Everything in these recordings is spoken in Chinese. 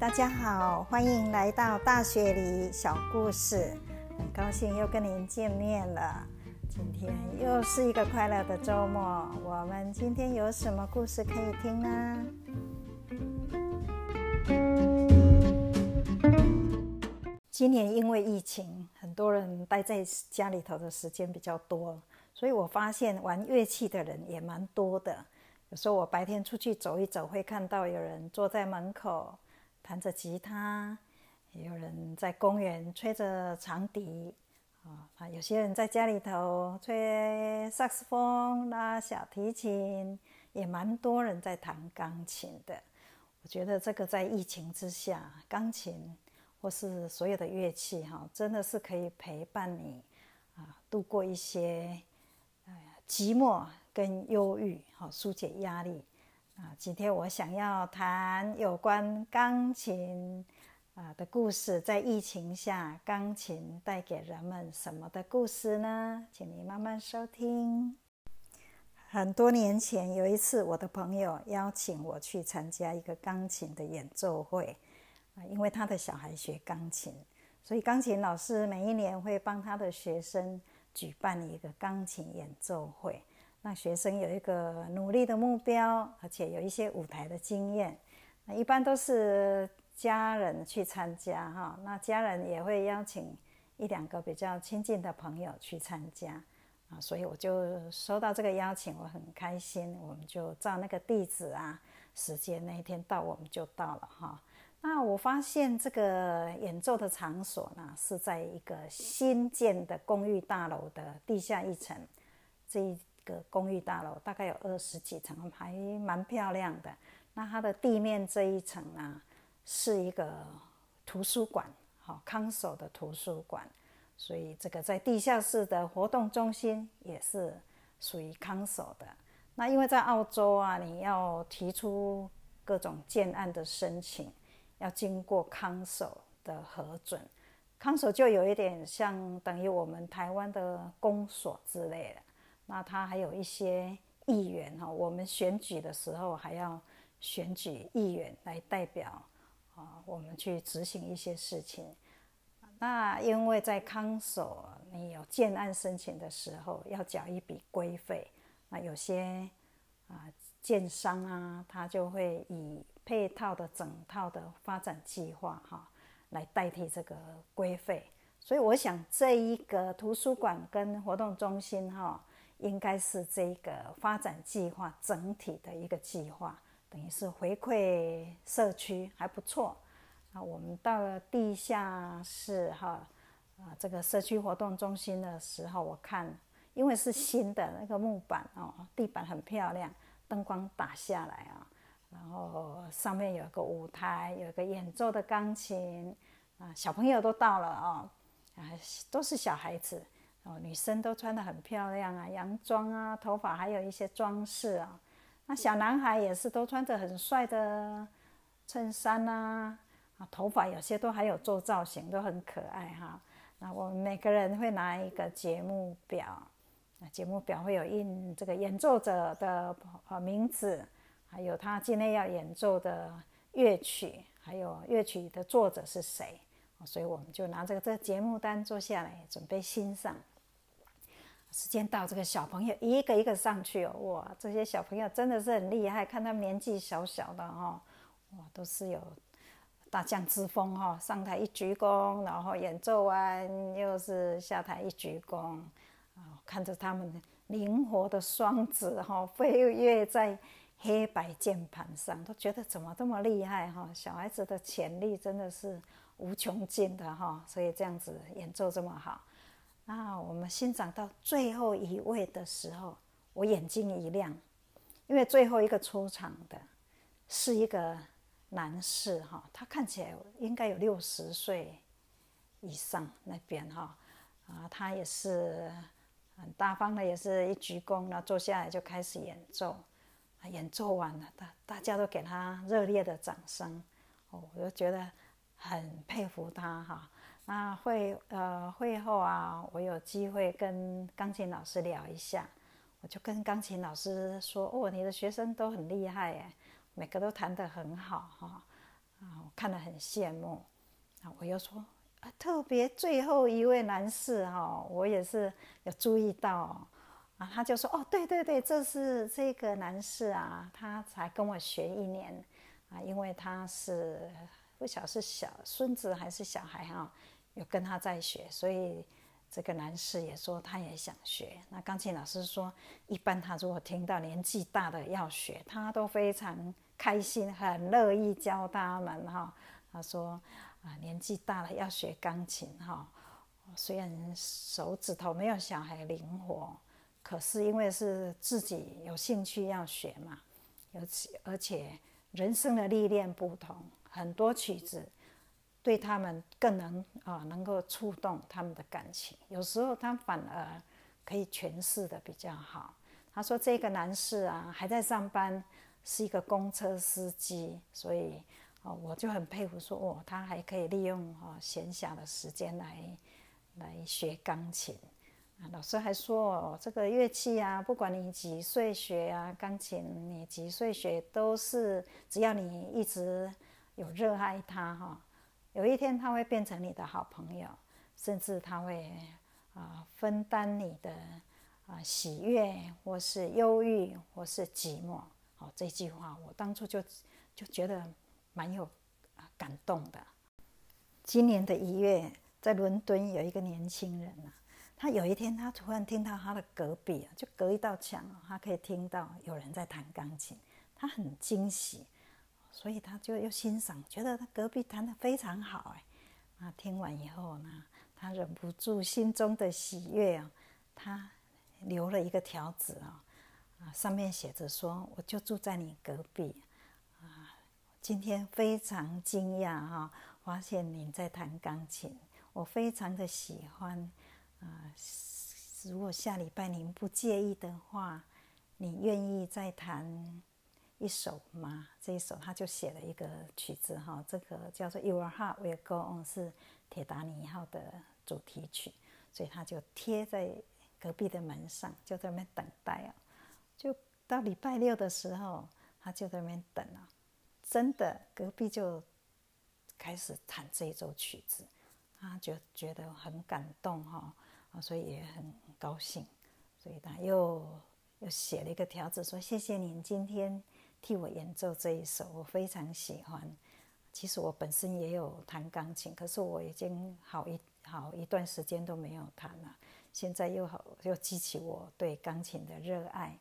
大家好，欢迎来到大学里小故事。很高兴又跟您见面了。今天又是一个快乐的周末。我们今天有什么故事可以听呢？今年因为疫情，很多人待在家里头的时间比较多，所以我发现玩乐器的人也蛮多的。有时候我白天出去走一走，会看到有人坐在门口弹着吉他，也有人在公园吹着长笛，啊，有些人在家里头吹萨克斯风、拉小提琴，也蛮多人在弹钢琴的。我觉得这个在疫情之下，钢琴或是所有的乐器，哈，真的是可以陪伴你啊，度过一些寂寞。跟忧郁，好疏解压力啊！今天我想要谈有关钢琴啊的故事，在疫情下，钢琴带给人们什么的故事呢？请你慢慢收听。很多年前，有一次，我的朋友邀请我去参加一个钢琴的演奏会啊，因为他的小孩学钢琴，所以钢琴老师每一年会帮他的学生举办一个钢琴演奏会。那学生有一个努力的目标，而且有一些舞台的经验。那一般都是家人去参加哈，那家人也会邀请一两个比较亲近的朋友去参加啊。所以我就收到这个邀请，我很开心。我们就照那个地址啊，时间那一天到，我们就到了哈。那我发现这个演奏的场所呢，是在一个新建的公寓大楼的地下一层，这一。个公寓大楼大概有二十几层，还蛮漂亮的。那它的地面这一层呢，是一个图书馆，好康守的图书馆。所以这个在地下室的活动中心也是属于康守的。那因为在澳洲啊，你要提出各种建案的申请，要经过康守的核准。康守就有一点像等于我们台湾的公所之类的。那他还有一些议员哈，我们选举的时候还要选举议员来代表啊，我们去执行一些事情。那因为在康所，你有建案申请的时候要缴一笔规费，那有些啊建商啊，他就会以配套的整套的发展计划哈来代替这个规费。所以我想这一个图书馆跟活动中心哈。应该是这个发展计划整体的一个计划，等于是回馈社区还不错。啊，我们到了地下室哈，啊，这个社区活动中心的时候，我看因为是新的那个木板哦，地板很漂亮，灯光打下来啊，然后上面有个舞台，有个演奏的钢琴啊，小朋友都到了啊，啊，都是小孩子。哦，女生都穿得很漂亮啊，洋装啊，头发还有一些装饰啊。那小男孩也是都穿着很帅的衬衫呐，啊，头发有些都还有做造型，都很可爱哈。那我们每个人会拿一个节目表，那节目表会有印这个演奏者的呃名字，还有他今天要演奏的乐曲，还有乐曲的作者是谁。所以我们就拿这个这个节目单坐下来准备欣赏。时间到，这个小朋友一个一个上去哦，哇，这些小朋友真的是很厉害，看他们年纪小小的哈，哇，都是有大将之风哈，上台一鞠躬，然后演奏完又是下台一鞠躬，啊，看着他们灵活的双指哈飞跃在黑白键盘上，都觉得怎么这么厉害哈，小孩子的潜力真的是无穷尽的哈，所以这样子演奏这么好。啊，我们欣赏到最后一位的时候，我眼睛一亮，因为最后一个出场的是一个男士哈，他看起来应该有六十岁以上那边哈，啊，他也是很大方的，也是一鞠躬，然后坐下来就开始演奏，啊，演奏完了，大大家都给他热烈的掌声，哦，我就觉得很佩服他哈。那会呃会后啊，我有机会跟钢琴老师聊一下，我就跟钢琴老师说：“哦，你的学生都很厉害哎，每个都弹得很好哈。啊，我看了很羡慕。啊，我又说，啊，特别最后一位男士哈，我也是有注意到。啊，他就说，哦，对对对，这是这个男士啊，他才跟我学一年，啊，因为他是不晓得是小孙子还是小孩哈，有跟他在学，所以。这个男士也说他也想学。那钢琴老师说，一般他如果听到年纪大的要学，他都非常开心，很乐意教他们哈。他说啊，年纪大了要学钢琴哈，虽然手指头没有小孩灵活，可是因为是自己有兴趣要学嘛，而且而且人生的历练不同，很多曲子。对他们更能啊，能够触动他们的感情。有时候他反而可以诠释的比较好。他说：“这个男士啊，还在上班，是一个公车司机，所以哦，我就很佩服，说哦，他还可以利用哦闲暇的时间来来学钢琴。啊，老师还说哦，这个乐器啊，不管你几岁学啊，钢琴你几岁学都是，只要你一直有热爱它哈。”有一天，他会变成你的好朋友，甚至他会啊分担你的啊喜悦，或是忧郁，或是寂寞。好，这句话我当初就就觉得蛮有啊感动的。今年的一月，在伦敦有一个年轻人啊，他有一天他突然听到他的隔壁啊，就隔一道墙啊，他可以听到有人在弹钢琴，他很惊喜。所以他就又欣赏，觉得他隔壁弹的非常好哎，啊，听完以后呢，他忍不住心中的喜悦啊，他留了一个条子啊，啊，上面写着说，我就住在你隔壁，啊，今天非常惊讶哈，发现你在弹钢琴，我非常的喜欢，啊，如果下礼拜您不介意的话，你愿意再弹？一首嘛，这一首他就写了一个曲子哈，这个叫做《You're Heart Will Go On》是铁达尼号的主题曲，所以他就贴在隔壁的门上，就在那边等待啊。就到礼拜六的时候，他就在那边等啊，真的隔壁就开始弹这一首曲子，他就觉得很感动哈啊，所以也很高兴，所以他又又写了一个条子说：“谢谢您今天。”替我演奏这一首，我非常喜欢。其实我本身也有弹钢琴，可是我已经好一好一段时间都没有弹了。现在又好又激起我对钢琴的热爱。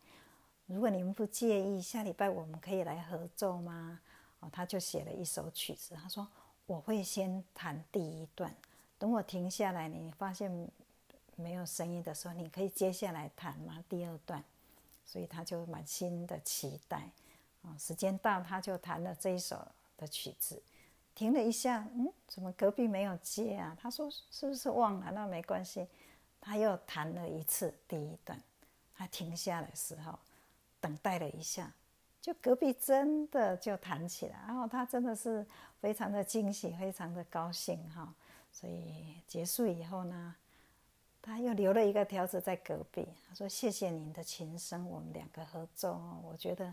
如果你们不介意，下礼拜我们可以来合奏吗？哦，他就写了一首曲子。他说我会先弹第一段，等我停下来，你发现没有声音的时候，你可以接下来弹吗？第二段。所以他就满心的期待。时间到，他就弹了这一首的曲子，停了一下，嗯，怎么隔壁没有接啊？他说是不是忘了？那没关系，他又弹了一次第一段，他停下的时候，等待了一下，就隔壁真的就弹起来，然后他真的是非常的惊喜，非常的高兴哈。所以结束以后呢，他又留了一个条子在隔壁，他说谢谢您的琴声，我们两个合奏，我觉得。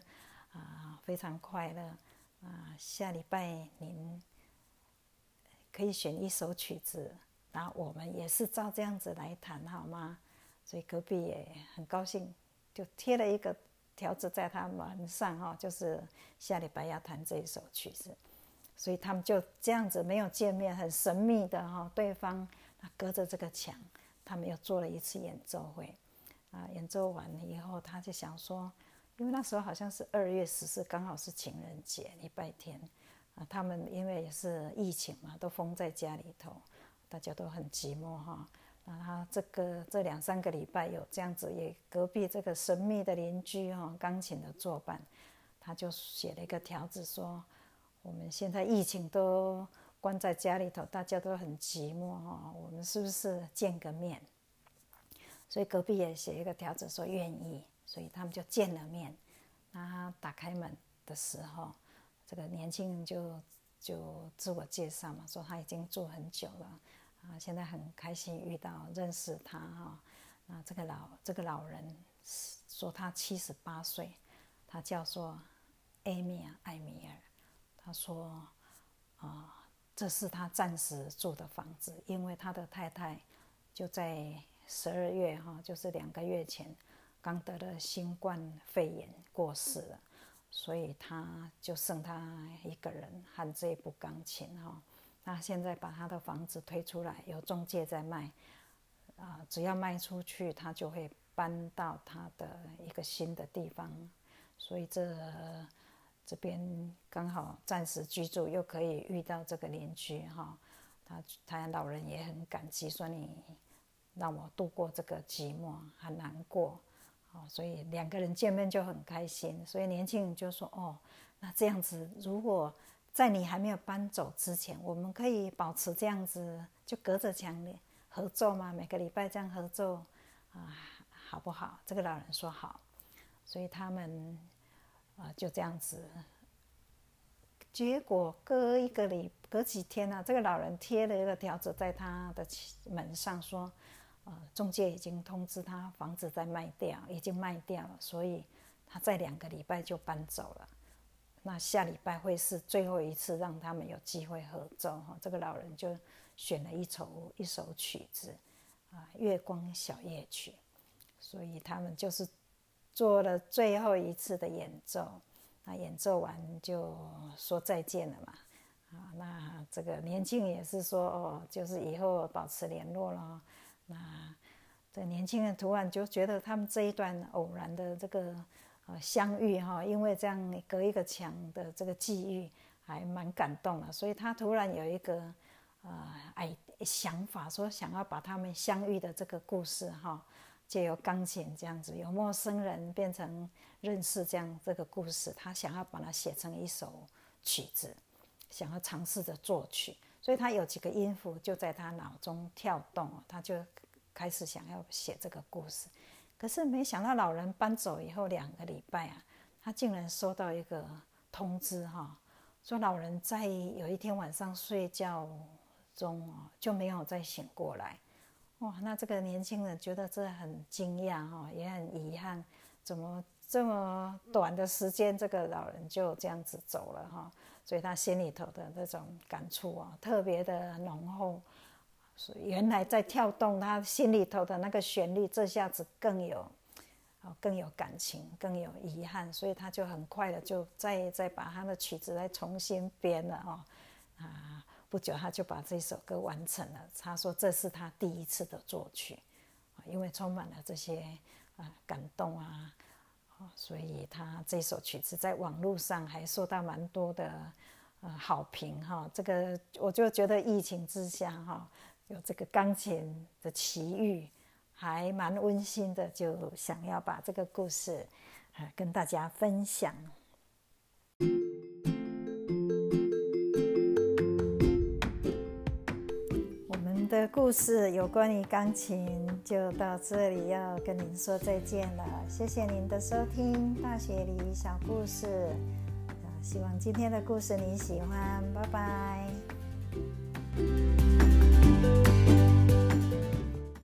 啊，非常快乐啊！下礼拜您可以选一首曲子，然后我们也是照这样子来弹，好吗？所以隔壁也很高兴，就贴了一个条子在他门上哈，就是下礼拜要弹这一首曲子。所以他们就这样子没有见面，很神秘的哈，对方隔着这个墙，他们又做了一次演奏会。啊，演奏完了以后，他就想说。因为那时候好像是二月十四，刚好是情人节，礼拜天，啊，他们因为也是疫情嘛，都封在家里头，大家都很寂寞哈。那他这个这两三个礼拜有这样子，也隔壁这个神秘的邻居哈，钢琴的作伴，他就写了一个条子说，我们现在疫情都关在家里头，大家都很寂寞哈，我们是不是见个面？所以隔壁也写一个条子说愿意。所以他们就见了面，那他打开门的时候，这个年轻人就就自我介绍嘛，说他已经住很久了，啊，现在很开心遇到认识他哈。那这个老这个老人说他七十八岁，他叫做艾米尔艾米尔，他说啊，这是他暂时住的房子，因为他的太太就在十二月哈，就是两个月前刚得了新冠肺炎过世了，所以他就剩他一个人和这部钢琴哈。那现在把他的房子推出来，有中介在卖，啊，只要卖出去，他就会搬到他的一个新的地方，所以这这边刚好暂时居住，又可以遇到这个邻居哈，他他老人也很感激，说你让我度过这个寂寞很难过，哦，所以两个人见面就很开心，所以年轻人就说哦，那这样子如果。在你还没有搬走之前，我们可以保持这样子，就隔着墙合作吗？每个礼拜这样合作啊，好不好？这个老人说好，所以他们啊就这样子。结果隔一个礼，隔几天呢，这个老人贴了一个条子在他的门上，说，呃，中介已经通知他房子在卖掉，已经卖掉了，所以他在两个礼拜就搬走了。那下礼拜会是最后一次让他们有机会合奏哈，这个老人就选了一首一首曲子，啊，《月光小夜曲》，所以他们就是做了最后一次的演奏，那演奏完就说再见了嘛，啊，那这个年轻也是说哦，就是以后保持联络了，那这年轻人突然就觉得他们这一段偶然的这个。呃，相遇哈，因为这样隔一个墙的这个际遇，还蛮感动的。所以他突然有一个呃哎想法，说想要把他们相遇的这个故事哈，借由钢琴这样子，由陌生人变成认识这样这个故事，他想要把它写成一首曲子，想要尝试着作曲。所以他有几个音符就在他脑中跳动，他就开始想要写这个故事。可是没想到，老人搬走以后两个礼拜啊，他竟然收到一个通知哈，说老人在有一天晚上睡觉中哦就没有再醒过来。哇，那这个年轻人觉得这很惊讶哈，也很遗憾，怎么这么短的时间，这个老人就这样子走了哈？所以他心里头的那种感触啊，特别的浓厚。原来在跳动，他心里头的那个旋律，这下子更有，哦，更有感情，更有遗憾，所以他就很快的就再再把他的曲子再重新编了哦，啊，不久他就把这首歌完成了。他说这是他第一次的作曲，因为充满了这些啊感动啊，所以他这首曲子在网络上还受到蛮多的呃好评哈。这个我就觉得疫情之下哈。有这个钢琴的奇遇，还蛮温馨的，就想要把这个故事啊跟大家分享。故事有关于钢琴就到这里，要跟您说再见了。谢谢您的收听《大学里小故事》，希望今天的故事你喜欢，拜拜。